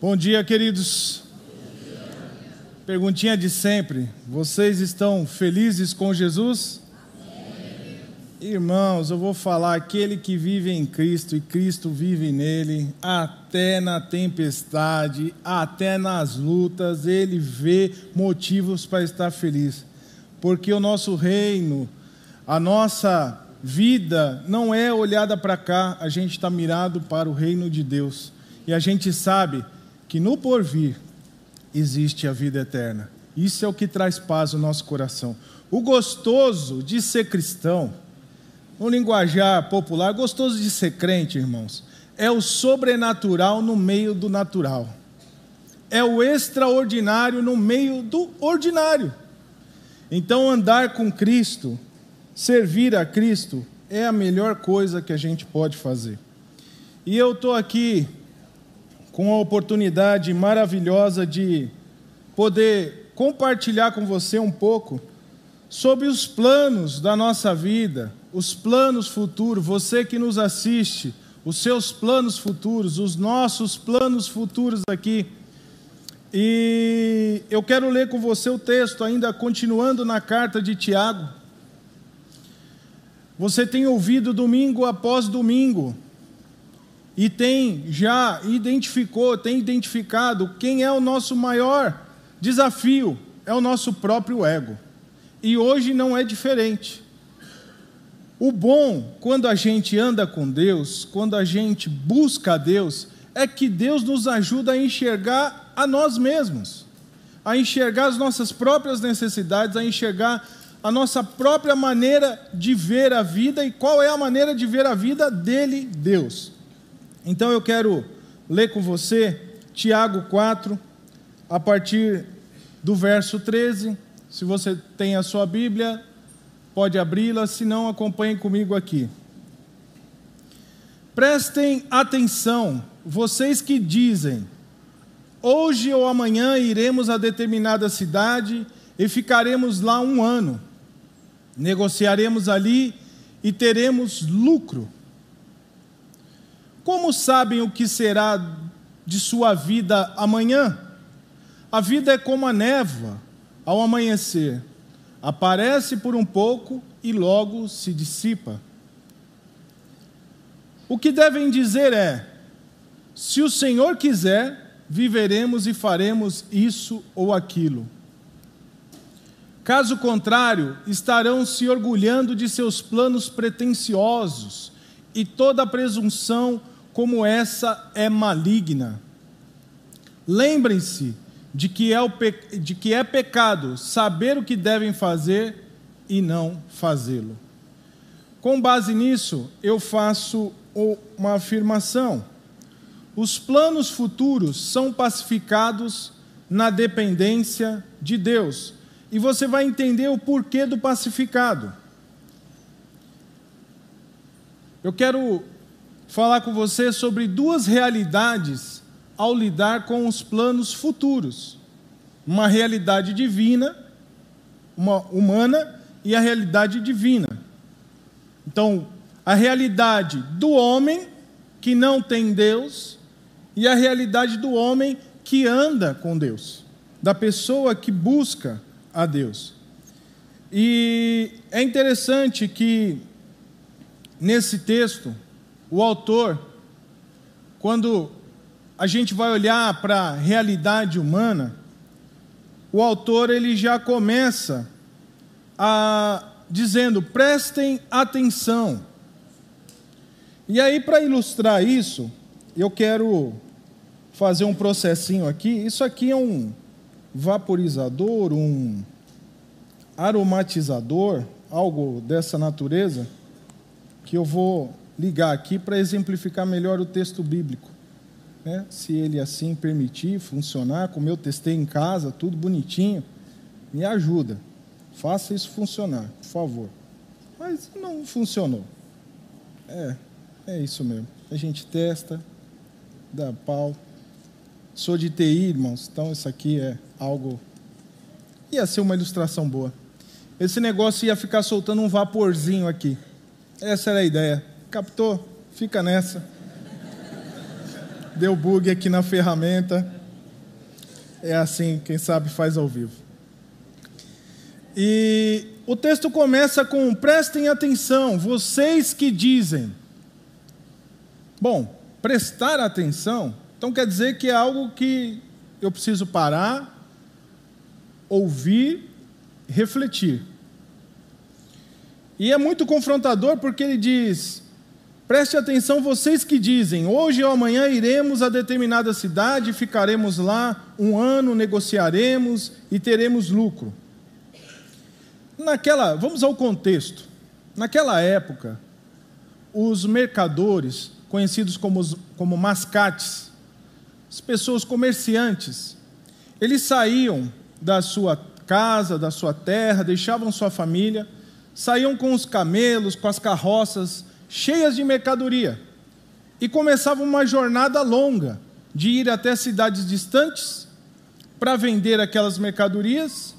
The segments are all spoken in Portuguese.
Bom dia, queridos. Perguntinha de sempre: vocês estão felizes com Jesus? Irmãos, eu vou falar: aquele que vive em Cristo e Cristo vive nele, até na tempestade, até nas lutas, ele vê motivos para estar feliz, porque o nosso reino, a nossa vida não é olhada para cá, a gente está mirado para o reino de Deus, e a gente sabe que no porvir existe a vida eterna. Isso é o que traz paz ao nosso coração. O gostoso de ser cristão, no linguajar popular, gostoso de ser crente, irmãos, é o sobrenatural no meio do natural. É o extraordinário no meio do ordinário. Então, andar com Cristo, servir a Cristo, é a melhor coisa que a gente pode fazer. E eu estou aqui com a oportunidade maravilhosa de poder compartilhar com você um pouco sobre os planos da nossa vida, os planos futuros, você que nos assiste, os seus planos futuros, os nossos planos futuros aqui. E eu quero ler com você o texto, ainda continuando na carta de Tiago. Você tem ouvido domingo após domingo e tem já identificou, tem identificado quem é o nosso maior desafio, é o nosso próprio ego. E hoje não é diferente. O bom, quando a gente anda com Deus, quando a gente busca a Deus, é que Deus nos ajuda a enxergar a nós mesmos, a enxergar as nossas próprias necessidades, a enxergar a nossa própria maneira de ver a vida e qual é a maneira de ver a vida dele, Deus. Então eu quero ler com você Tiago 4, a partir do verso 13. Se você tem a sua Bíblia, pode abri-la, se não, acompanhe comigo aqui. Prestem atenção, vocês que dizem: hoje ou amanhã iremos a determinada cidade e ficaremos lá um ano, negociaremos ali e teremos lucro. Como sabem o que será de sua vida amanhã? A vida é como a névoa ao amanhecer. Aparece por um pouco e logo se dissipa. O que devem dizer é: se o Senhor quiser, viveremos e faremos isso ou aquilo. Caso contrário, estarão se orgulhando de seus planos pretensiosos e toda presunção como essa é maligna. Lembrem-se de, que é de que é pecado saber o que devem fazer e não fazê-lo. Com base nisso, eu faço uma afirmação. Os planos futuros são pacificados na dependência de Deus. E você vai entender o porquê do pacificado. Eu quero falar com você sobre duas realidades ao lidar com os planos futuros: uma realidade divina, uma humana e a realidade divina. Então, a realidade do homem que não tem Deus e a realidade do homem que anda com Deus, da pessoa que busca a Deus. E é interessante que nesse texto o autor, quando a gente vai olhar para a realidade humana, o autor ele já começa a dizendo: prestem atenção. E aí, para ilustrar isso, eu quero fazer um processinho aqui. Isso aqui é um vaporizador, um aromatizador, algo dessa natureza, que eu vou ligar aqui para exemplificar melhor o texto bíblico. Né? Se ele assim permitir funcionar, como eu testei em casa, tudo bonitinho, me ajuda. Faça isso funcionar, por favor. Mas não funcionou. É, é isso mesmo. A gente testa, dá pau. Sou de TI, irmãos, então isso aqui é algo. Ia ser uma ilustração boa. Esse negócio ia ficar soltando um vaporzinho aqui. Essa era a ideia. Captou? Fica nessa. Deu bug aqui na ferramenta. É assim, quem sabe faz ao vivo. E o texto começa com: prestem atenção, vocês que dizem. Bom, prestar atenção, então quer dizer que é algo que eu preciso parar, ouvir, refletir. E é muito confrontador porque ele diz: preste atenção, vocês que dizem, hoje ou amanhã iremos a determinada cidade, ficaremos lá um ano, negociaremos e teremos lucro. Naquela, vamos ao contexto. Naquela época, os mercadores, conhecidos como, como mascates, as pessoas comerciantes, eles saíam da sua casa, da sua terra, deixavam sua família, saíam com os camelos, com as carroças cheias de mercadoria e começavam uma jornada longa de ir até cidades distantes para vender aquelas mercadorias.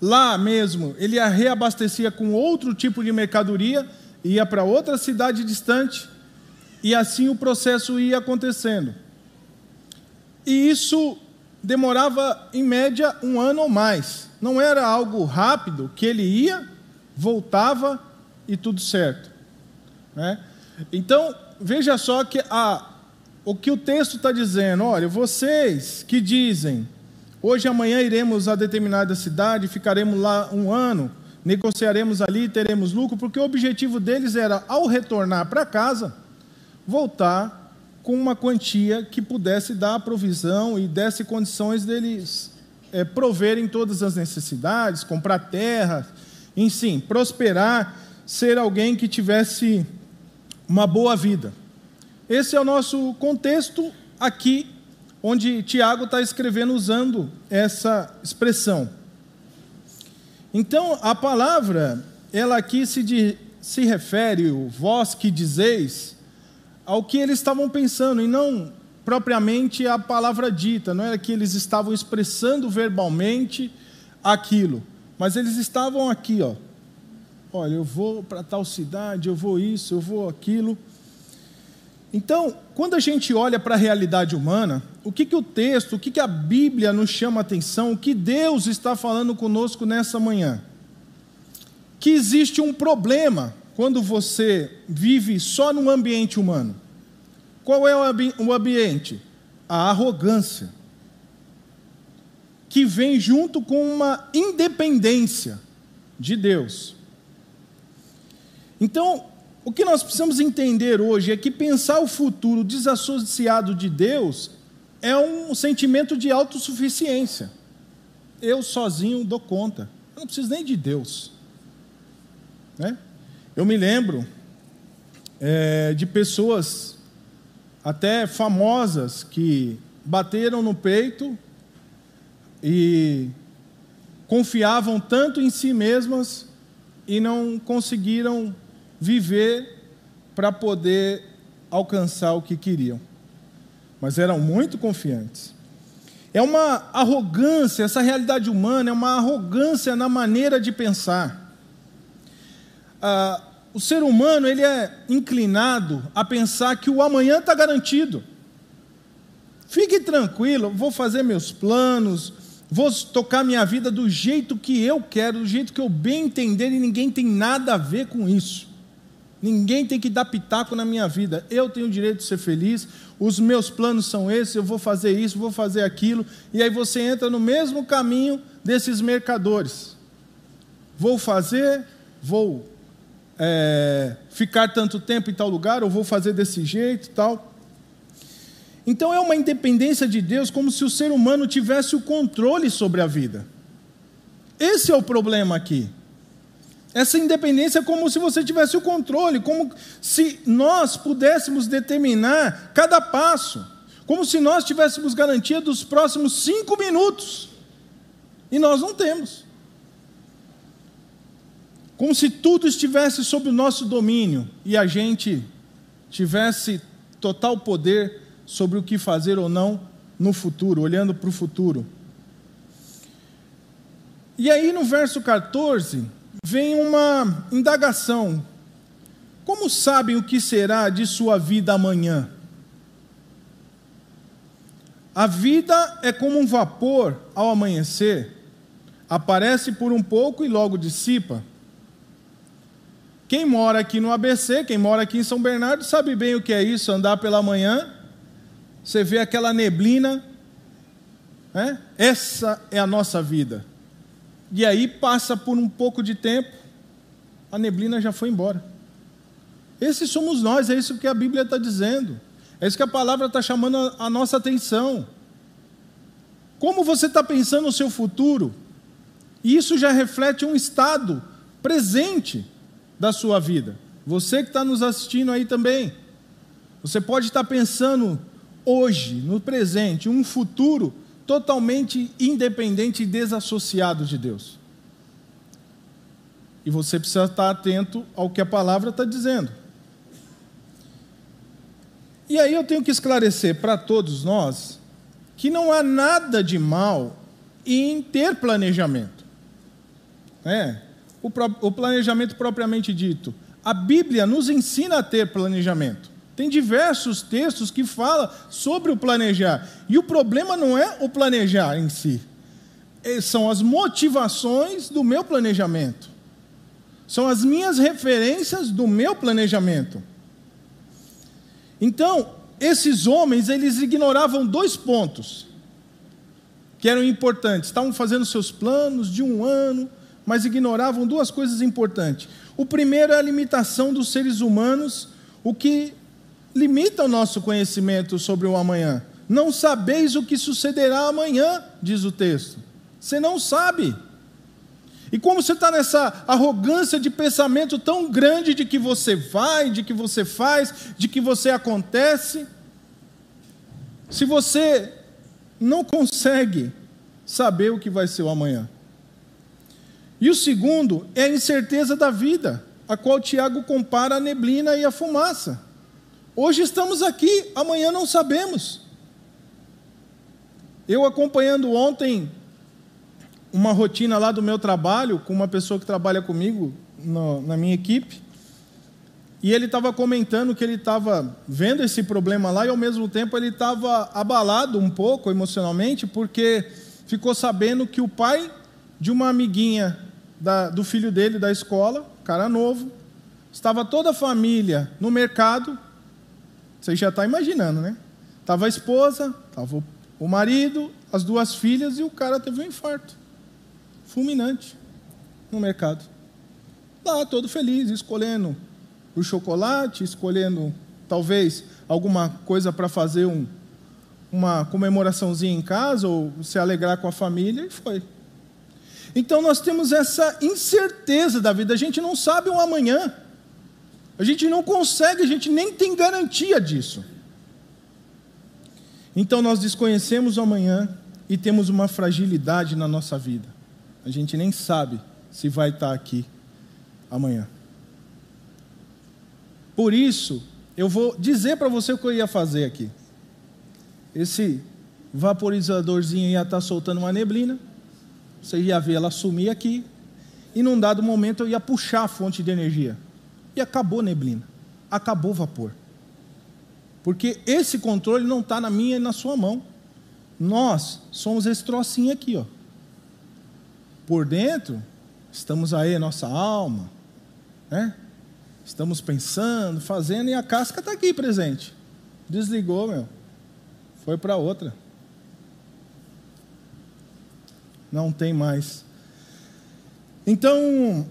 Lá mesmo, ele a reabastecia com outro tipo de mercadoria, ia para outra cidade distante, e assim o processo ia acontecendo. E isso demorava, em média, um ano ou mais. Não era algo rápido, que ele ia, voltava e tudo certo. Né? Então, veja só que a, o que o texto está dizendo: olha, vocês que dizem, hoje amanhã iremos a determinada cidade, ficaremos lá um ano, negociaremos ali, teremos lucro, porque o objetivo deles era, ao retornar para casa, voltar com uma quantia que pudesse dar a provisão e desse condições deles é, proverem todas as necessidades, comprar terra, enfim, prosperar, ser alguém que tivesse uma boa vida. Esse é o nosso contexto aqui, onde Tiago está escrevendo usando essa expressão. Então, a palavra, ela aqui se, de, se refere, o vós que dizeis, ao que eles estavam pensando, e não propriamente a palavra dita, não era que eles estavam expressando verbalmente aquilo, mas eles estavam aqui, ó. Olha, eu vou para tal cidade, eu vou isso, eu vou aquilo. Então, quando a gente olha para a realidade humana, o que, que o texto, o que, que a Bíblia nos chama a atenção, o que Deus está falando conosco nessa manhã? Que existe um problema quando você vive só num ambiente humano? Qual é o ambiente? A arrogância, que vem junto com uma independência de Deus. Então, o que nós precisamos entender hoje é que pensar o futuro desassociado de Deus é um sentimento de autossuficiência. Eu sozinho dou conta. Eu não preciso nem de Deus. Né? Eu me lembro é, de pessoas, até famosas, que bateram no peito e confiavam tanto em si mesmas e não conseguiram viver para poder alcançar o que queriam. Mas eram muito confiantes. É uma arrogância, essa realidade humana é uma arrogância na maneira de pensar. Ah, o ser humano ele é inclinado a pensar que o amanhã está garantido. Fique tranquilo, vou fazer meus planos, vou tocar minha vida do jeito que eu quero, do jeito que eu bem entender, e ninguém tem nada a ver com isso. Ninguém tem que dar pitaco na minha vida. Eu tenho o direito de ser feliz, os meus planos são esses, eu vou fazer isso, vou fazer aquilo, e aí você entra no mesmo caminho desses mercadores. Vou fazer, vou é, ficar tanto tempo em tal lugar, ou vou fazer desse jeito tal. Então é uma independência de Deus, como se o ser humano tivesse o controle sobre a vida. Esse é o problema aqui. Essa independência é como se você tivesse o controle, como se nós pudéssemos determinar cada passo, como se nós tivéssemos garantia dos próximos cinco minutos. E nós não temos como se tudo estivesse sob o nosso domínio e a gente tivesse total poder sobre o que fazer ou não no futuro, olhando para o futuro. E aí no verso 14 vem uma indagação: Como sabem o que será de sua vida amanhã? A vida é como um vapor ao amanhecer, aparece por um pouco e logo dissipa. Quem mora aqui no ABC, quem mora aqui em São Bernardo, sabe bem o que é isso, andar pela manhã, você vê aquela neblina, né? essa é a nossa vida. E aí passa por um pouco de tempo, a neblina já foi embora. Esses somos nós, é isso que a Bíblia está dizendo. É isso que a palavra está chamando a nossa atenção. Como você está pensando no seu futuro? Isso já reflete um estado presente da sua vida. Você que está nos assistindo aí também. Você pode estar pensando hoje, no presente, um futuro totalmente independente e desassociado de Deus. E você precisa estar atento ao que a palavra está dizendo. E aí eu tenho que esclarecer para todos nós que não há nada de mal em ter planejamento. É, o, o planejamento propriamente dito. A Bíblia nos ensina a ter planejamento. Tem diversos textos que falam sobre o planejar. E o problema não é o planejar em si, é, são as motivações do meu planejamento. São as minhas referências do meu planejamento. Então, esses homens, eles ignoravam dois pontos que eram importantes. Estavam fazendo seus planos de um ano, mas ignoravam duas coisas importantes. O primeiro é a limitação dos seres humanos, o que limita o nosso conhecimento sobre o amanhã. Não sabeis o que sucederá amanhã, diz o texto. Você não sabe. E como você está nessa arrogância de pensamento tão grande de que você vai, de que você faz, de que você acontece, se você não consegue saber o que vai ser o amanhã. E o segundo é a incerteza da vida, a qual Tiago compara a neblina e a fumaça. Hoje estamos aqui, amanhã não sabemos. Eu acompanhando ontem uma rotina lá do meu trabalho com uma pessoa que trabalha comigo no, na minha equipe. E ele estava comentando que ele estava vendo esse problema lá e ao mesmo tempo ele estava abalado um pouco emocionalmente porque ficou sabendo que o pai de uma amiguinha da, do filho dele da escola, cara novo, estava toda a família no mercado. Você já está imaginando, né? Tava a esposa, tava o marido, as duas filhas e o cara teve um infarto fulminante no mercado. Lá, todo feliz, escolhendo o chocolate, escolhendo talvez alguma coisa para fazer um, uma comemoraçãozinha em casa ou se alegrar com a família, e foi. Então nós temos essa incerteza da vida, a gente não sabe o um amanhã, a gente não consegue, a gente nem tem garantia disso. Então nós desconhecemos o amanhã e temos uma fragilidade na nossa vida. A gente nem sabe se vai estar aqui amanhã. Por isso, eu vou dizer para você o que eu ia fazer aqui. Esse vaporizadorzinho ia estar soltando uma neblina, você ia ver ela sumir aqui, e num dado momento eu ia puxar a fonte de energia. E acabou neblina, acabou vapor. Porque esse controle não está na minha e na sua mão. Nós somos esse trocinho aqui, ó por dentro, estamos aí, nossa alma, né? Estamos pensando, fazendo, e a casca está aqui presente. Desligou, meu. Foi para outra. Não tem mais. Então,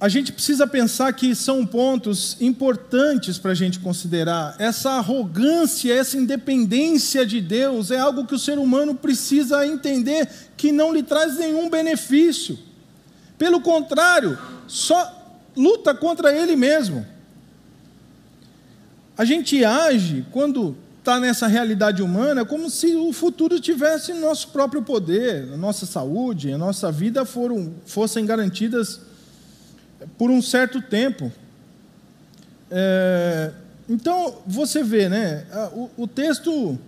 a gente precisa pensar que são pontos importantes para a gente considerar. Essa arrogância, essa independência de Deus é algo que o ser humano precisa entender que não lhe traz nenhum benefício. Pelo contrário, só luta contra ele mesmo. A gente age quando está nessa realidade humana como se o futuro tivesse nosso próprio poder, a nossa saúde, a nossa vida foram, fossem garantidas por um certo tempo. É, então, você vê, né? O, o texto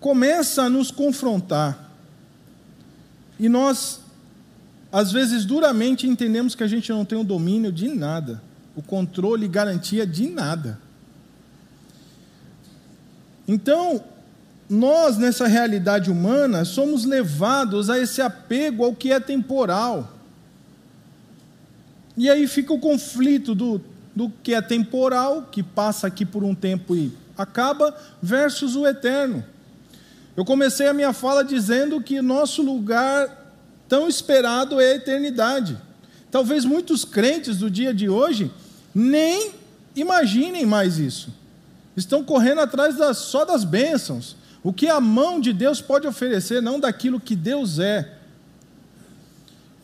começa a nos confrontar. E nós, às vezes, duramente entendemos que a gente não tem o domínio de nada, o controle e garantia de nada. Então, nós, nessa realidade humana, somos levados a esse apego ao que é temporal. E aí fica o conflito do, do que é temporal, que passa aqui por um tempo e acaba, versus o eterno. Eu comecei a minha fala dizendo que nosso lugar tão esperado é a eternidade. Talvez muitos crentes do dia de hoje nem imaginem mais isso. Estão correndo atrás das, só das bênçãos. O que a mão de Deus pode oferecer, não daquilo que Deus é.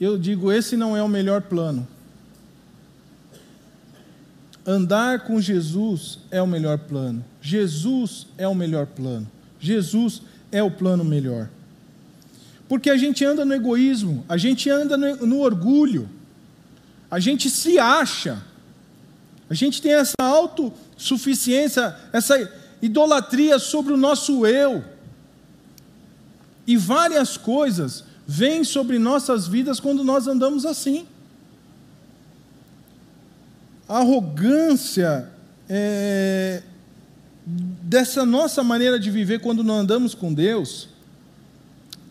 Eu digo, esse não é o melhor plano. Andar com Jesus é o melhor plano. Jesus é o melhor plano. Jesus é o plano melhor. Porque a gente anda no egoísmo, a gente anda no, orgulho, a gente se acha, a gente tem essa autossuficiência, essa idolatria sobre o nosso eu. E várias coisas vêm sobre nossas vidas quando nós andamos assim. A arrogância é, dessa nossa maneira de viver quando não andamos com Deus,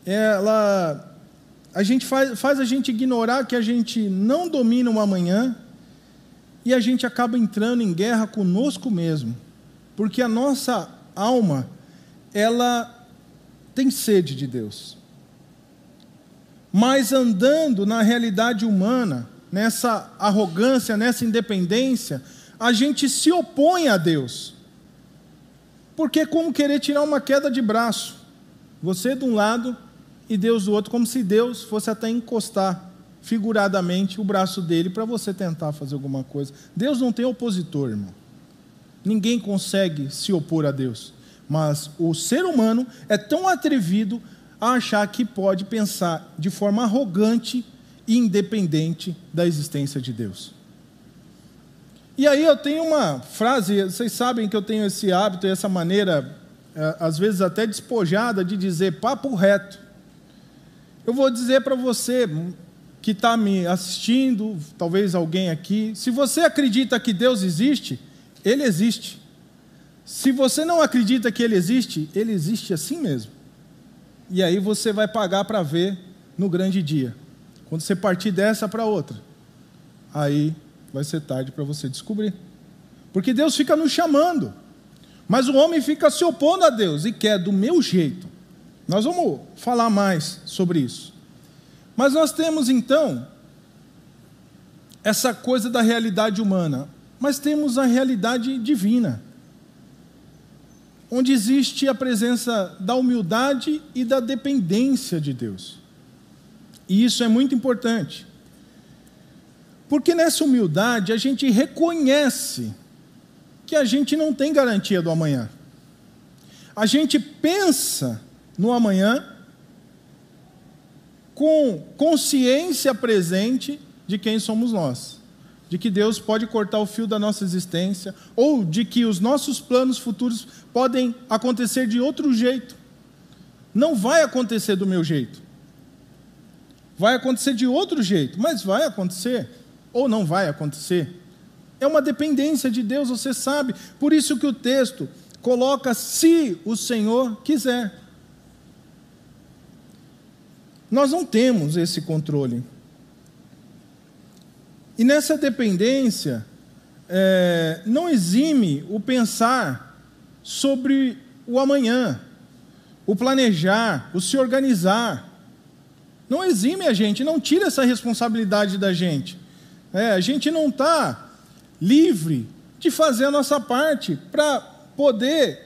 ela a gente faz, faz a gente ignorar que a gente não domina o amanhã e a gente acaba entrando em guerra conosco mesmo. Porque a nossa alma, ela tem sede de Deus. Mas andando na realidade humana, nessa arrogância, nessa independência, a gente se opõe a Deus. Porque é como querer tirar uma queda de braço. Você de um lado e Deus do outro, como se Deus fosse até encostar figuradamente o braço dele para você tentar fazer alguma coisa. Deus não tem opositor, irmão. Ninguém consegue se opor a Deus. Mas o ser humano é tão atrevido a achar que pode pensar de forma arrogante independente da existência de Deus. E aí eu tenho uma frase, vocês sabem que eu tenho esse hábito e essa maneira, é, às vezes até despojada, de dizer papo reto. Eu vou dizer para você que está me assistindo, talvez alguém aqui, se você acredita que Deus existe, ele existe. Se você não acredita que ele existe, ele existe assim mesmo. E aí você vai pagar para ver no grande dia. Quando você partir dessa para outra, aí vai ser tarde para você descobrir. Porque Deus fica nos chamando, mas o homem fica se opondo a Deus e quer do meu jeito. Nós vamos falar mais sobre isso. Mas nós temos então essa coisa da realidade humana mas temos a realidade divina, onde existe a presença da humildade e da dependência de Deus. E isso é muito importante. Porque nessa humildade a gente reconhece que a gente não tem garantia do amanhã. A gente pensa no amanhã com consciência presente de quem somos nós de que Deus pode cortar o fio da nossa existência, ou de que os nossos planos futuros podem acontecer de outro jeito. Não vai acontecer do meu jeito. Vai acontecer de outro jeito, mas vai acontecer, ou não vai acontecer. É uma dependência de Deus, você sabe. Por isso que o texto coloca se o Senhor quiser. Nós não temos esse controle. E nessa dependência, é, não exime o pensar sobre o amanhã, o planejar, o se organizar. Não exime a gente, não tira essa responsabilidade da gente. É, a gente não está livre de fazer a nossa parte para poder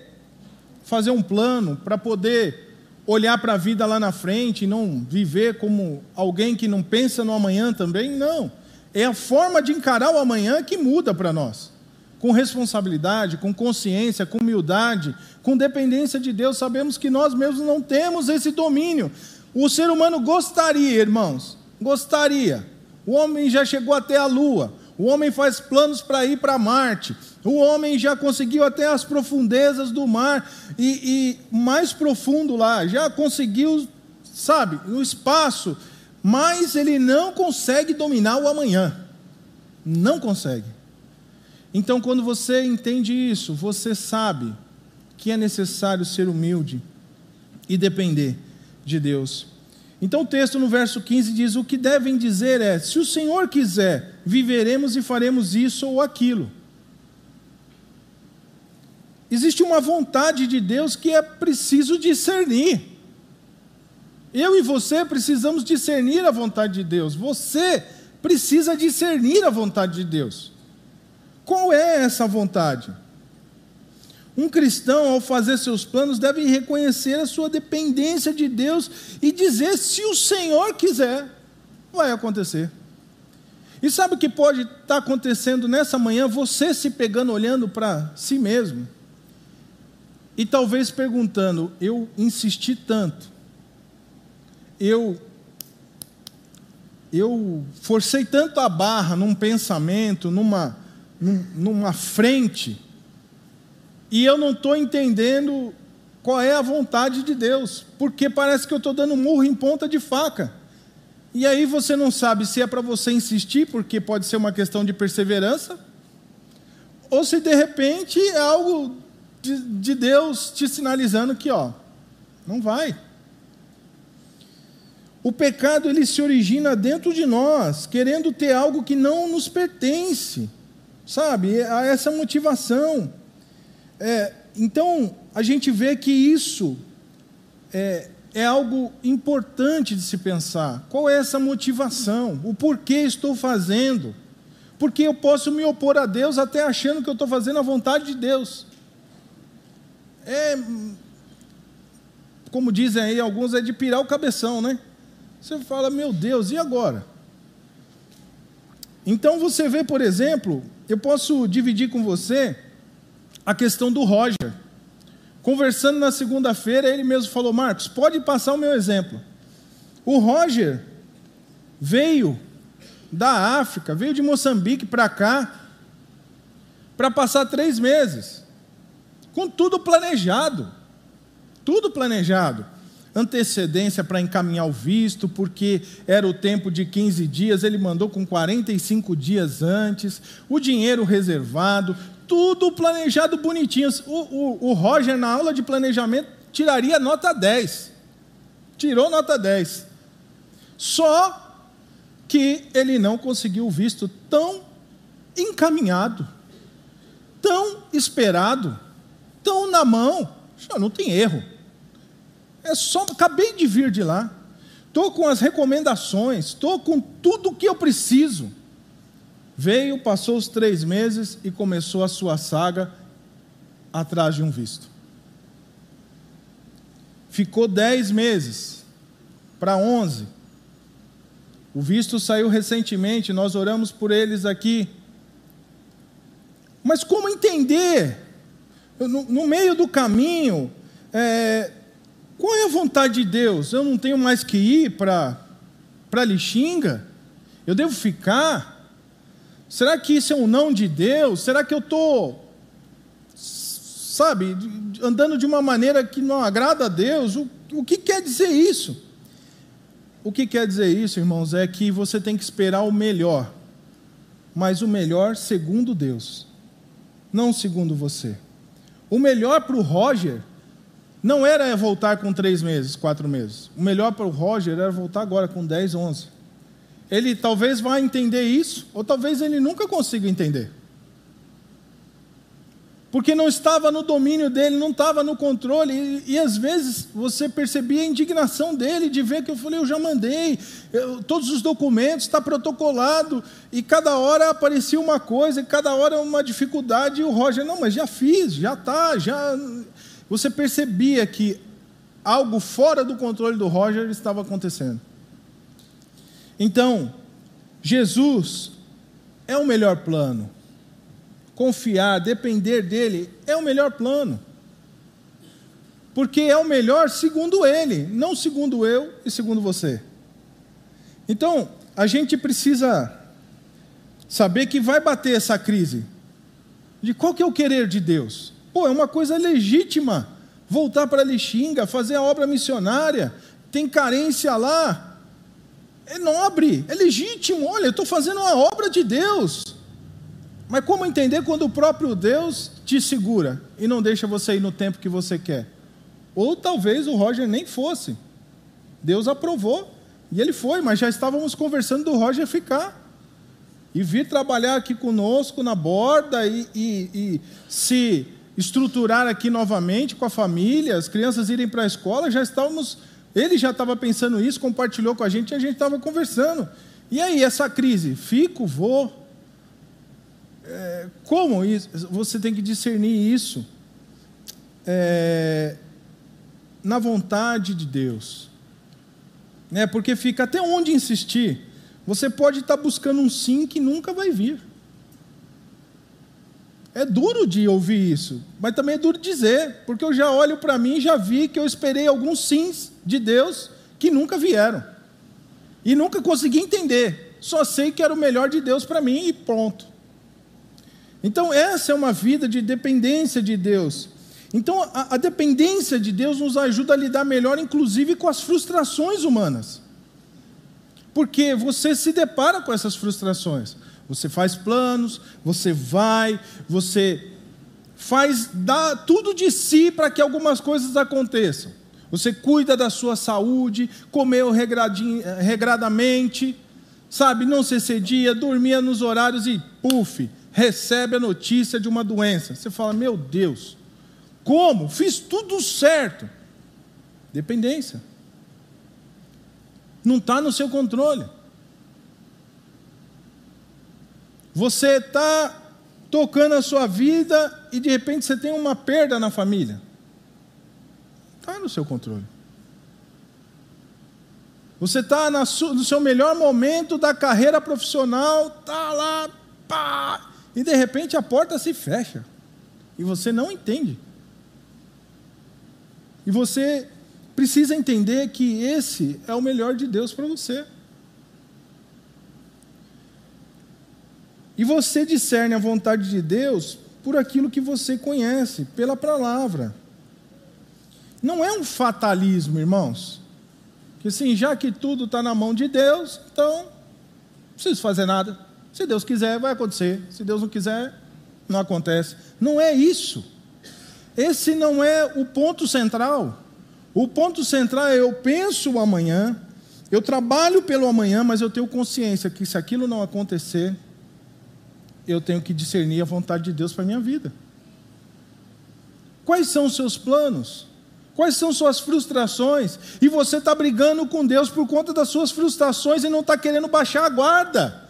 fazer um plano, para poder olhar para a vida lá na frente e não viver como alguém que não pensa no amanhã também. Não. É a forma de encarar o amanhã que muda para nós. Com responsabilidade, com consciência, com humildade, com dependência de Deus, sabemos que nós mesmos não temos esse domínio. O ser humano gostaria, irmãos, gostaria. O homem já chegou até a lua, o homem faz planos para ir para Marte, o homem já conseguiu até as profundezas do mar e, e mais profundo lá, já conseguiu, sabe, no espaço mas ele não consegue dominar o amanhã. Não consegue. Então, quando você entende isso, você sabe que é necessário ser humilde e depender de Deus. Então o texto no verso 15 diz: O que devem dizer é: se o Senhor quiser, viveremos e faremos isso ou aquilo. Existe uma vontade de Deus que é preciso discernir. Eu e você precisamos discernir a vontade de Deus. Você precisa discernir a vontade de Deus. Qual é essa vontade? Um cristão, ao fazer seus planos, deve reconhecer a sua dependência de Deus e dizer: se o Senhor quiser, vai acontecer. E sabe o que pode estar acontecendo nessa manhã? Você se pegando, olhando para si mesmo e talvez perguntando: eu insisti tanto, eu eu forcei tanto a barra num pensamento, numa, numa frente, e eu não estou entendendo qual é a vontade de Deus, porque parece que eu estou dando murro em ponta de faca. E aí você não sabe se é para você insistir, porque pode ser uma questão de perseverança, ou se de repente é algo de, de Deus te sinalizando que, ó, não vai. O pecado ele se origina dentro de nós, querendo ter algo que não nos pertence, sabe? A essa motivação. É, então, a gente vê que isso é, é algo importante de se pensar. Qual é essa motivação? O porquê estou fazendo? Porque eu posso me opor a Deus até achando que eu estou fazendo a vontade de Deus. É, como dizem aí alguns, é de pirar o cabeção, né? Você fala, meu Deus, e agora? Então você vê, por exemplo, eu posso dividir com você a questão do Roger. Conversando na segunda-feira, ele mesmo falou: Marcos, pode passar o meu exemplo. O Roger veio da África, veio de Moçambique para cá, para passar três meses, com tudo planejado. Tudo planejado antecedência para encaminhar o visto, porque era o tempo de 15 dias, ele mandou com 45 dias antes, o dinheiro reservado, tudo planejado bonitinho. O, o, o Roger, na aula de planejamento, tiraria nota 10. Tirou nota 10. Só que ele não conseguiu o visto tão encaminhado, tão esperado, tão na mão. Já não tem erro. É só, acabei de vir de lá. Estou com as recomendações, estou com tudo o que eu preciso. Veio, passou os três meses e começou a sua saga atrás de um visto. Ficou dez meses para onze. O visto saiu recentemente, nós oramos por eles aqui. Mas como entender? No, no meio do caminho, é, qual é a vontade de Deus? Eu não tenho mais que ir para Lixinga? Eu devo ficar? Será que isso é um não de Deus? Será que eu estou, sabe, andando de uma maneira que não agrada a Deus? O, o que quer dizer isso? O que quer dizer isso, irmãos, é que você tem que esperar o melhor, mas o melhor segundo Deus, não segundo você. O melhor para o Roger não era voltar com três meses, quatro meses. O melhor para o Roger era voltar agora com 10, 11. Ele talvez vá entender isso, ou talvez ele nunca consiga entender. Porque não estava no domínio dele, não estava no controle, e, e, às vezes você percebia a indignação dele de ver que eu falei, eu já mandei, eu, todos os documentos, está protocolado, e cada hora aparecia uma coisa, e cada hora uma dificuldade, e o Roger, não, mas já fiz, já está, já você percebia que algo fora do controle do Roger estava acontecendo. Então, Jesus é o melhor plano. Confiar, depender dele é o melhor plano. Porque é o melhor segundo ele, não segundo eu e segundo você. Então, a gente precisa saber que vai bater essa crise. De qual que é o querer de Deus? Pô, é uma coisa legítima voltar para Lixinga, fazer a obra missionária, tem carência lá. É nobre, é legítimo. Olha, eu estou fazendo uma obra de Deus. Mas como entender quando o próprio Deus te segura e não deixa você ir no tempo que você quer? Ou talvez o Roger nem fosse. Deus aprovou e ele foi, mas já estávamos conversando do Roger ficar. E vir trabalhar aqui conosco na borda e, e, e se estruturar aqui novamente com a família, as crianças irem para a escola, já estávamos. Ele já estava pensando isso, compartilhou com a gente e a gente estava conversando. E aí, essa crise? Fico, vou. É, como isso? Você tem que discernir isso é, na vontade de Deus. Né? Porque fica até onde insistir. Você pode estar buscando um sim que nunca vai vir. É duro de ouvir isso, mas também é duro dizer, porque eu já olho para mim e já vi que eu esperei alguns sims de Deus que nunca vieram. E nunca consegui entender. Só sei que era o melhor de Deus para mim e pronto. Então, essa é uma vida de dependência de Deus. Então, a, a, dependência de Deus nos ajuda a lidar melhor, inclusive com as frustrações humanas. Porque você se depara com essas frustrações. Você faz planos, você vai, você faz dá tudo de si para que algumas coisas aconteçam. Você cuida da sua saúde, comeu regradamente, sabe, não se excedia, dormia nos horários e, puf, recebe a notícia de uma doença. Você fala: Meu Deus, como? Fiz tudo certo. Dependência. Não está no seu controle. Você está tocando a sua vida e de repente você tem uma perda na família. Está no seu controle. Você está no seu melhor momento da carreira profissional, está lá, pá, e de repente a porta se fecha. E você não entende. E você precisa entender que esse é o melhor de Deus para você. E você discerne a vontade de Deus por aquilo que você conhece, pela palavra. Não é um fatalismo, irmãos. Que assim, já que tudo está na mão de Deus, então não preciso fazer nada. Se Deus quiser, vai acontecer. Se Deus não quiser, não acontece. Não é isso. Esse não é o ponto central. O ponto central é eu penso o amanhã, eu trabalho pelo amanhã, mas eu tenho consciência que se aquilo não acontecer, eu tenho que discernir a vontade de Deus para a minha vida. Quais são os seus planos? Quais são suas frustrações? E você está brigando com Deus por conta das suas frustrações e não está querendo baixar a guarda.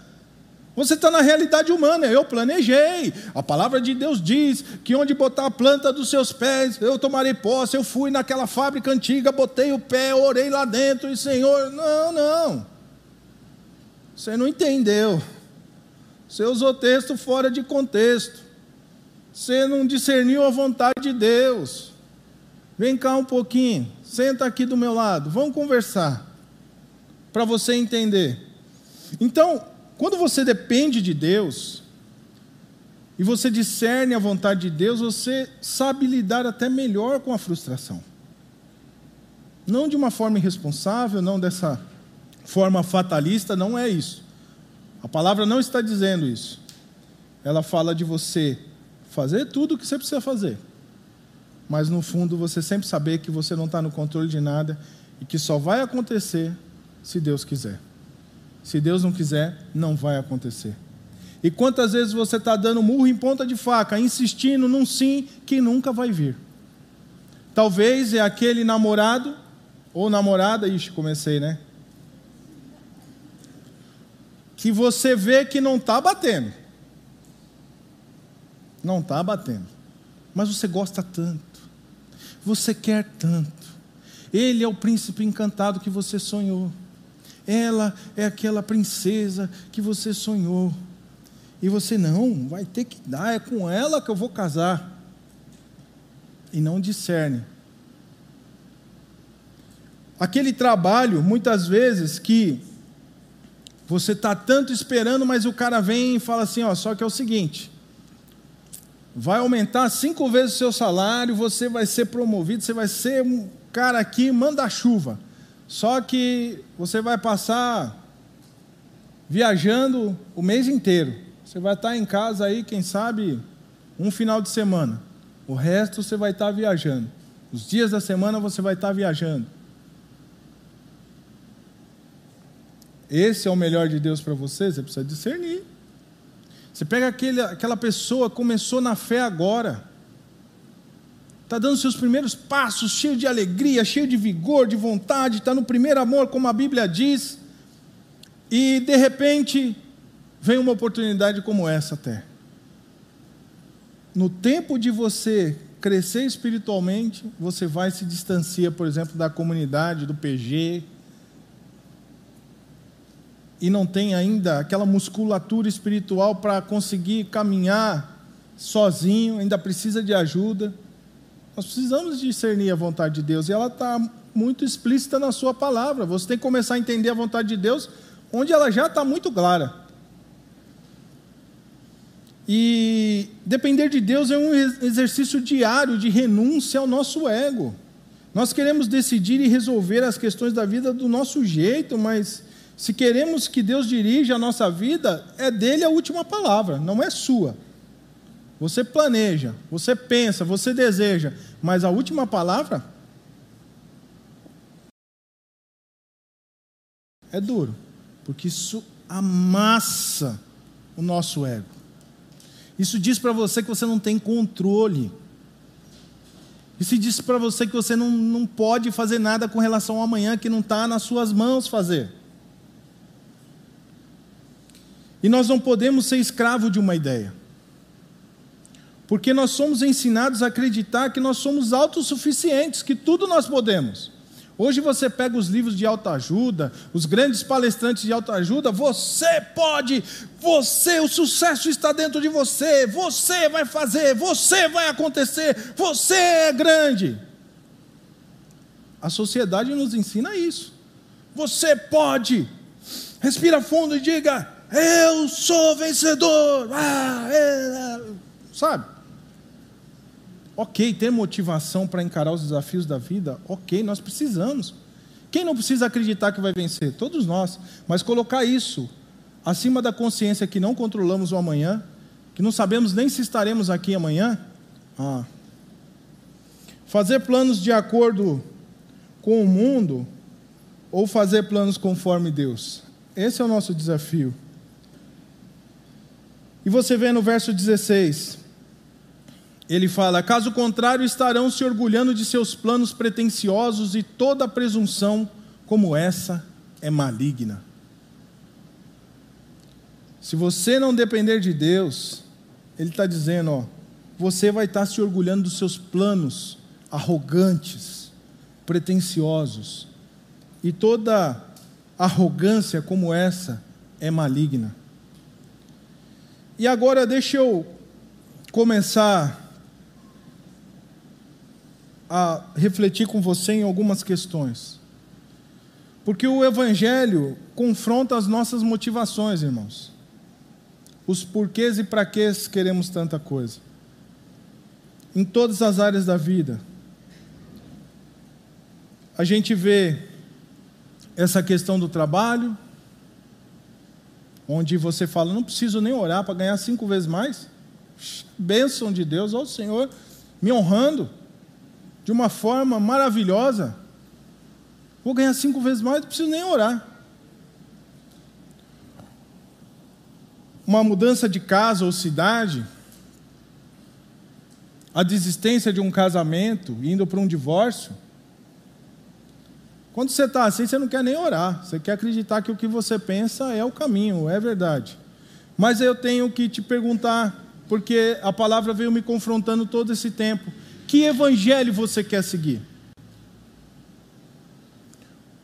Você está na realidade humana. Eu planejei. A palavra de Deus diz que onde botar a planta dos seus pés, eu tomarei posse. Eu fui naquela fábrica antiga, botei o pé, orei lá dentro e Senhor. Não, não. Você não entendeu. Você usou texto fora de contexto. Você não discerniu a vontade de Deus. Vem cá um pouquinho. Senta aqui do meu lado. Vamos conversar. Para você entender. Então, quando você depende de Deus, e você discerne a vontade de Deus, você sabe lidar até melhor com a frustração. Não de uma forma irresponsável, não dessa forma fatalista, não é isso. A palavra não está dizendo isso. Ela fala de você fazer tudo o que você precisa fazer, mas no fundo você sempre saber que você não está no controle de nada e que só vai acontecer se Deus quiser. Se Deus não quiser, não vai acontecer. E quantas vezes você está dando murro em ponta de faca, insistindo num sim que nunca vai vir? Talvez é aquele namorado ou namorada, ixi, comecei, né? Que você vê que não está batendo. Não está batendo. Mas você gosta tanto. Você quer tanto. Ele é o príncipe encantado que você sonhou. Ela é aquela princesa que você sonhou. E você não, vai ter que dar, é com ela que eu vou casar. E não discerne. Aquele trabalho, muitas vezes, que você está tanto esperando, mas o cara vem e fala assim: ó, só que é o seguinte, vai aumentar cinco vezes o seu salário, você vai ser promovido, você vai ser um cara aqui, manda chuva. Só que você vai passar viajando o mês inteiro. Você vai estar em casa aí, quem sabe, um final de semana. O resto você vai estar viajando. Os dias da semana você vai estar viajando. Esse é o melhor de Deus para você, você precisa discernir. Você pega aquele, aquela pessoa, começou na fé agora, está dando seus primeiros passos, cheio de alegria, cheio de vigor, de vontade, está no primeiro amor, como a Bíblia diz, e de repente vem uma oportunidade como essa até. No tempo de você crescer espiritualmente, você vai se distanciar, por exemplo, da comunidade, do PG, e não tem ainda aquela musculatura espiritual para conseguir caminhar sozinho, ainda precisa de ajuda. Nós precisamos discernir a vontade de Deus e ela está muito explícita na Sua palavra. Você tem que começar a entender a vontade de Deus onde ela já está muito clara. E depender de Deus é um exercício diário de renúncia ao nosso ego. Nós queremos decidir e resolver as questões da vida do nosso jeito, mas se queremos que Deus dirija a nossa vida, é dele a última palavra, não é sua. Você planeja, você pensa, você deseja, mas a última palavra é duro, porque isso amassa o nosso ego. Isso diz para você que você não tem controle. Isso diz para você que você não, não pode fazer nada com relação ao amanhã que não está nas suas mãos fazer. E nós não podemos ser escravo de uma ideia. Porque nós somos ensinados a acreditar que nós somos autossuficientes, que tudo nós podemos. Hoje você pega os livros de autoajuda, os grandes palestrantes de autoajuda, você pode, você, o sucesso está dentro de você, você vai fazer, você vai acontecer, você é grande. A sociedade nos ensina isso. Você pode. Respira fundo e diga: eu sou vencedor. Ah, é, é. Sabe? Ok, ter motivação para encarar os desafios da vida, ok, nós precisamos. Quem não precisa acreditar que vai vencer? Todos nós. Mas colocar isso acima da consciência que não controlamos o amanhã, que não sabemos nem se estaremos aqui amanhã. Ah. Fazer planos de acordo com o mundo ou fazer planos conforme Deus? Esse é o nosso desafio. E você vê no verso 16, ele fala: caso contrário, estarão se orgulhando de seus planos pretensiosos e toda presunção como essa é maligna. Se você não depender de Deus, ele está dizendo, ó, você vai estar se orgulhando dos seus planos arrogantes, pretensiosos, e toda arrogância como essa é maligna. E agora deixa eu começar a refletir com você em algumas questões. Porque o Evangelho confronta as nossas motivações, irmãos. Os porquês e para que queremos tanta coisa. Em todas as áreas da vida. A gente vê essa questão do trabalho, onde você fala, não preciso nem orar para ganhar cinco vezes mais. Bênção de Deus, ao Senhor me honrando de uma forma maravilhosa. Vou ganhar cinco vezes mais, não preciso nem orar. Uma mudança de casa ou cidade, a desistência de um casamento, indo para um divórcio, quando você está assim, você não quer nem orar. Você quer acreditar que o que você pensa é o caminho, é verdade. Mas eu tenho que te perguntar, porque a palavra veio me confrontando todo esse tempo: que evangelho você quer seguir?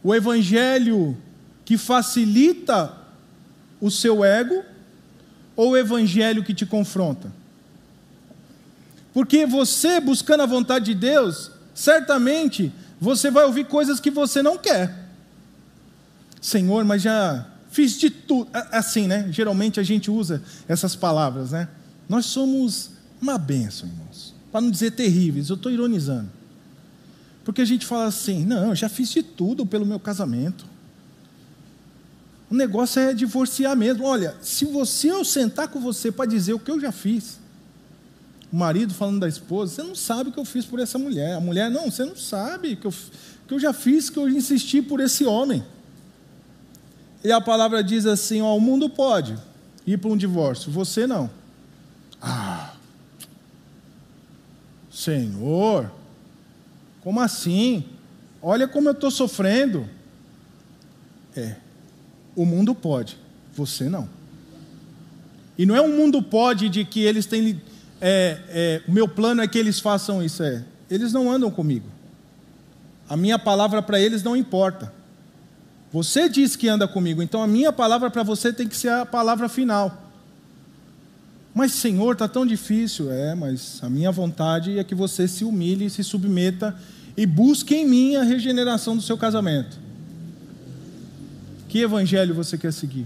O evangelho que facilita o seu ego ou o evangelho que te confronta? Porque você, buscando a vontade de Deus, certamente você vai ouvir coisas que você não quer. Senhor, mas já fiz de tudo. Assim, né? Geralmente a gente usa essas palavras, né? Nós somos uma bênção, irmãos. Para não dizer terríveis, eu estou ironizando. Porque a gente fala assim: não, eu já fiz de tudo pelo meu casamento. O negócio é divorciar mesmo. Olha, se você eu sentar com você para dizer o que eu já fiz, o marido falando da esposa, você não sabe o que eu fiz por essa mulher. A mulher, não, você não sabe que eu, que eu já fiz, que eu insisti por esse homem. E a palavra diz assim: ó, o mundo pode ir para um divórcio, você não. Ah, Senhor, como assim? Olha como eu estou sofrendo. É, o mundo pode, você não. E não é um mundo pode de que eles têm. É, é, o meu plano é que eles façam isso. É, eles não andam comigo. A minha palavra para eles não importa. Você diz que anda comigo, então a minha palavra para você tem que ser a palavra final. Mas, Senhor, está tão difícil. É, mas a minha vontade é que você se humilhe, se submeta e busque em mim a regeneração do seu casamento. Que evangelho você quer seguir?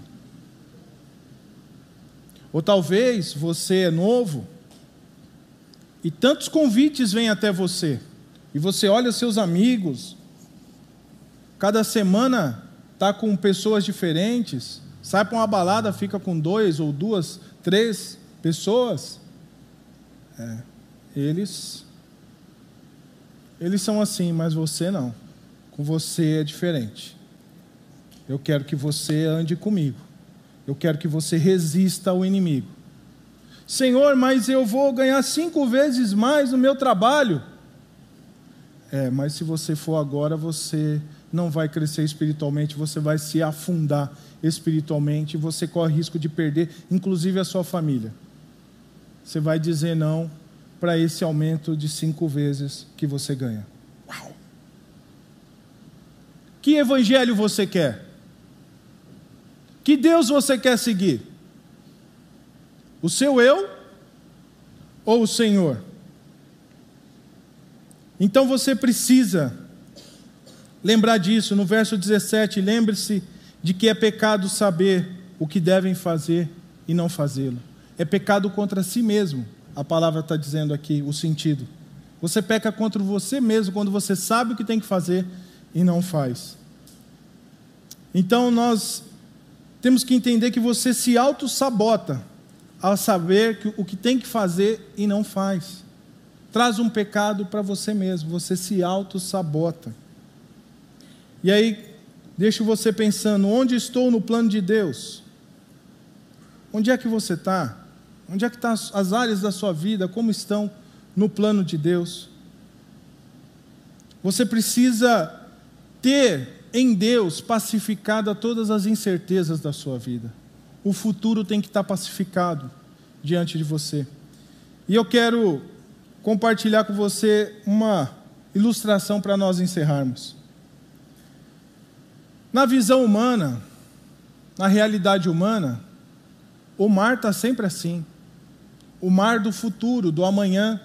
Ou talvez você é novo e tantos convites vêm até você, e você olha seus amigos, cada semana está com pessoas diferentes, sai para uma balada, fica com dois ou duas, três pessoas. É, eles, eles são assim, mas você não. Com você é diferente. Eu quero que você ande comigo. Eu quero que você resista ao inimigo. Senhor, mas eu vou ganhar cinco vezes mais no meu trabalho. É, mas se você for agora, você não vai crescer espiritualmente, você vai se afundar espiritualmente, você corre risco de perder, inclusive a sua família. Você vai dizer não para esse aumento de cinco vezes que você ganha. Uau! Que evangelho você quer? Que Deus você quer seguir? O seu eu ou o Senhor? Então você precisa lembrar disso. No verso 17, lembre-se de que é pecado saber o que devem fazer e não fazê-lo. É pecado contra si mesmo, a palavra está dizendo aqui, o sentido. Você peca contra você mesmo quando você sabe o que tem que fazer e não faz. Então nós temos que entender que você se auto-sabota ao saber que, o que tem que fazer e não faz. Traz um pecado para você mesmo, você se auto-sabota. E aí, deixo você pensando: onde estou no plano de Deus? Onde é que você está? Onde é que estão tá as áreas da sua vida? Como estão no plano de Deus? Você precisa ter em Deus pacificada todas as incertezas da sua vida. O futuro tem que estar pacificado diante de você. E eu quero compartilhar com você uma ilustração para nós encerrarmos. Na visão humana, na realidade humana, o mar está sempre assim. O mar do futuro, do amanhã,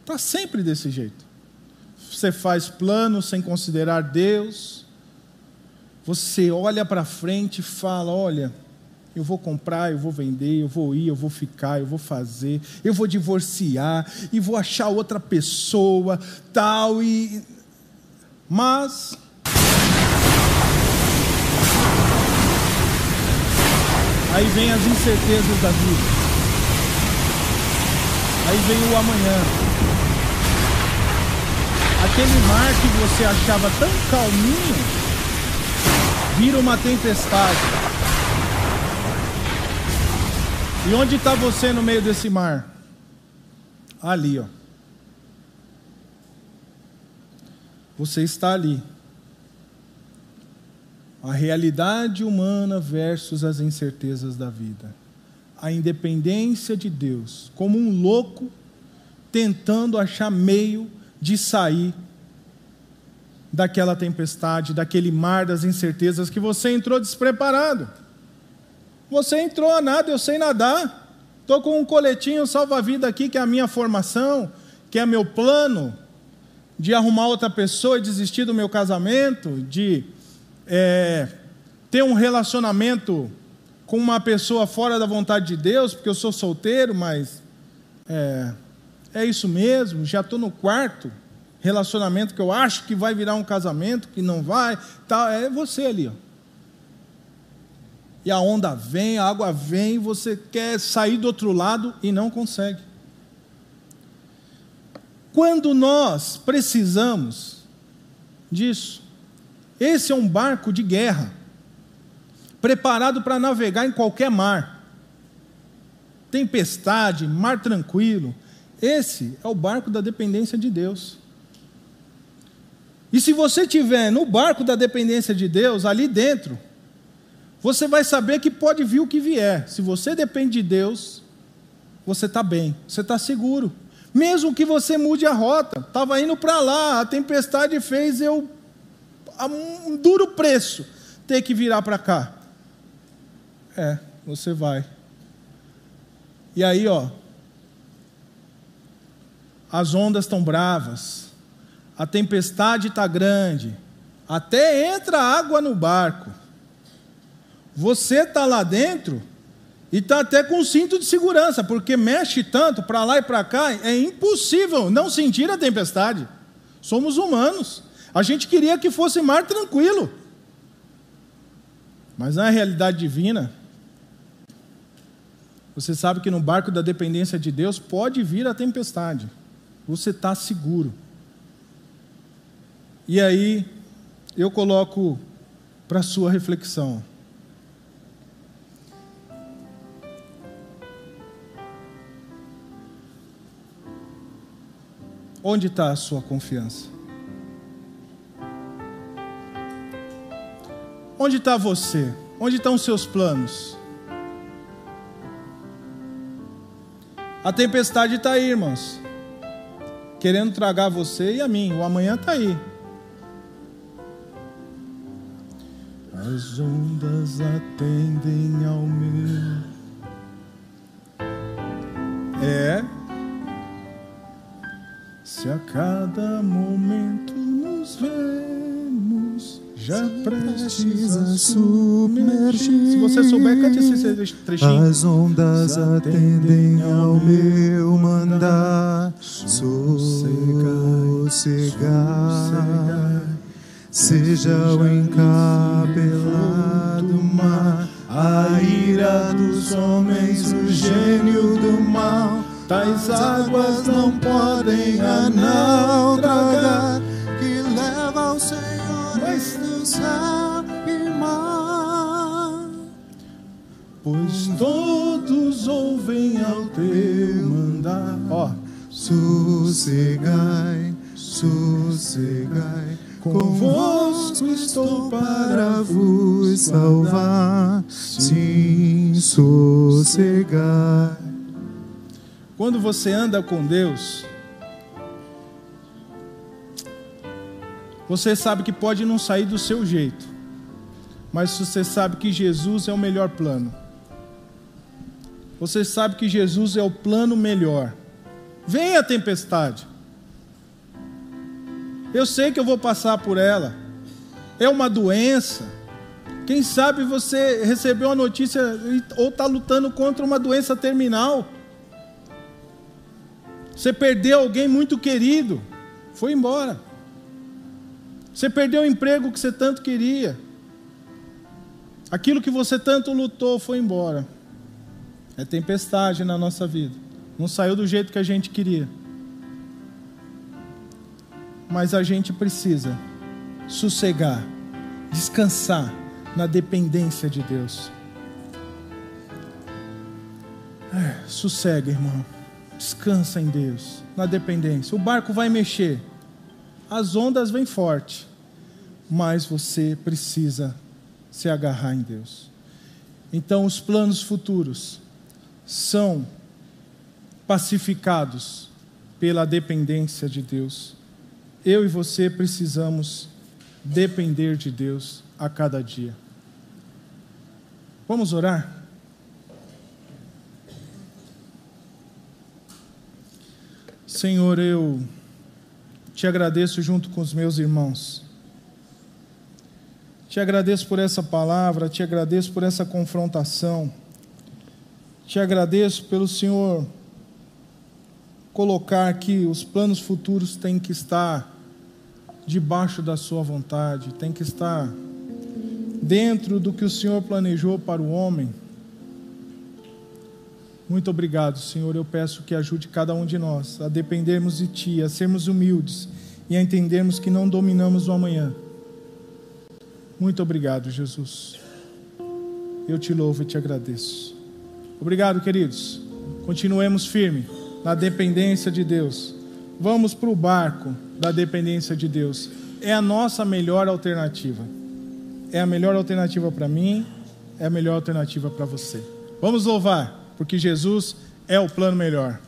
está sempre desse jeito. Você faz planos sem considerar Deus. Você olha para frente e fala: olha, eu vou comprar, eu vou vender, eu vou ir, eu vou ficar, eu vou fazer, eu vou divorciar e vou achar outra pessoa, tal e mas Aí vem as incertezas da vida. Aí vem o amanhã. Aquele mar que você achava tão calminho vira uma tempestade. E onde está você no meio desse mar? Ali, ó. Você está ali a realidade humana versus as incertezas da vida. A independência de Deus, como um louco tentando achar meio de sair daquela tempestade, daquele mar das incertezas que você entrou despreparado. Você entrou a nada, eu sei nadar. Estou com um coletinho salva-vida aqui, que é a minha formação, que é meu plano de arrumar outra pessoa e desistir do meu casamento, de é, ter um relacionamento com uma pessoa fora da vontade de Deus, porque eu sou solteiro, mas é, é isso mesmo, já estou no quarto relacionamento que eu acho que vai virar um casamento, que não vai, tal, é você ali. Ó. E a onda vem, a água vem, você quer sair do outro lado e não consegue. quando nós precisamos disso. Esse é um barco de guerra, preparado para navegar em qualquer mar. Tempestade, mar tranquilo. Esse é o barco da dependência de Deus. E se você estiver no barco da dependência de Deus, ali dentro, você vai saber que pode vir o que vier. Se você depende de Deus, você está bem, você está seguro. Mesmo que você mude a rota, estava indo para lá, a tempestade fez eu, a um duro preço, ter que virar para cá. É, você vai. E aí, ó, as ondas estão bravas, a tempestade está grande, até entra água no barco. Você está lá dentro e está até com cinto de segurança, porque mexe tanto para lá e para cá, é impossível não sentir a tempestade. Somos humanos. A gente queria que fosse mar tranquilo. Mas na realidade divina, você sabe que no barco da dependência de Deus pode vir a tempestade. Você está seguro. E aí, eu coloco para sua reflexão. Onde está a sua confiança? Onde está você? Onde estão os seus planos? A tempestade está aí, irmãos, querendo tragar você e a mim. O amanhã está aí. As ondas atendem ao meu. É. Se a cada momento nos vemos, já prestes a submergir. Se você souber, cante esse trechinho. As ondas atendem ao meu mandar, sossegar. Seja o encabelado mar, a ira dos homens, o gênio do mal. Tais águas não podem a não tragar, que leva ao Senhor no céu e mar. Pois todos ouvem ao teu mandar. Ó, Sossegai, sossegai, convosco estou para vos salvar. Sim, sossegai. Quando você anda com Deus, você sabe que pode não sair do seu jeito, mas você sabe que Jesus é o melhor plano. Você sabe que Jesus é o plano melhor. Vem a tempestade. Eu sei que eu vou passar por ela. É uma doença. Quem sabe você recebeu a notícia ou está lutando contra uma doença terminal. Você perdeu alguém muito querido, foi embora. Você perdeu o emprego que você tanto queria. Aquilo que você tanto lutou foi embora. É tempestade na nossa vida. Não saiu do jeito que a gente queria. Mas a gente precisa sossegar, descansar na dependência de Deus. É, sossega, irmão. Descansa em Deus, na dependência. O barco vai mexer, as ondas vêm forte, mas você precisa se agarrar em Deus. Então, os planos futuros são pacificados pela dependência de Deus. Eu e você precisamos depender de Deus a cada dia. Vamos orar? Senhor, eu te agradeço junto com os meus irmãos. Te agradeço por essa palavra, te agradeço por essa confrontação. Te agradeço pelo Senhor colocar que os planos futuros têm que estar debaixo da Sua vontade, tem que estar dentro do que o Senhor planejou para o homem. Muito obrigado, Senhor. Eu peço que ajude cada um de nós a dependermos de Ti, a sermos humildes e a entendermos que não dominamos o amanhã. Muito obrigado, Jesus. Eu te louvo e te agradeço. Obrigado, queridos. Continuemos firme na dependência de Deus. Vamos para o barco da dependência de Deus. É a nossa melhor alternativa. É a melhor alternativa para mim, é a melhor alternativa para você. Vamos louvar, porque Jesus é o plano melhor.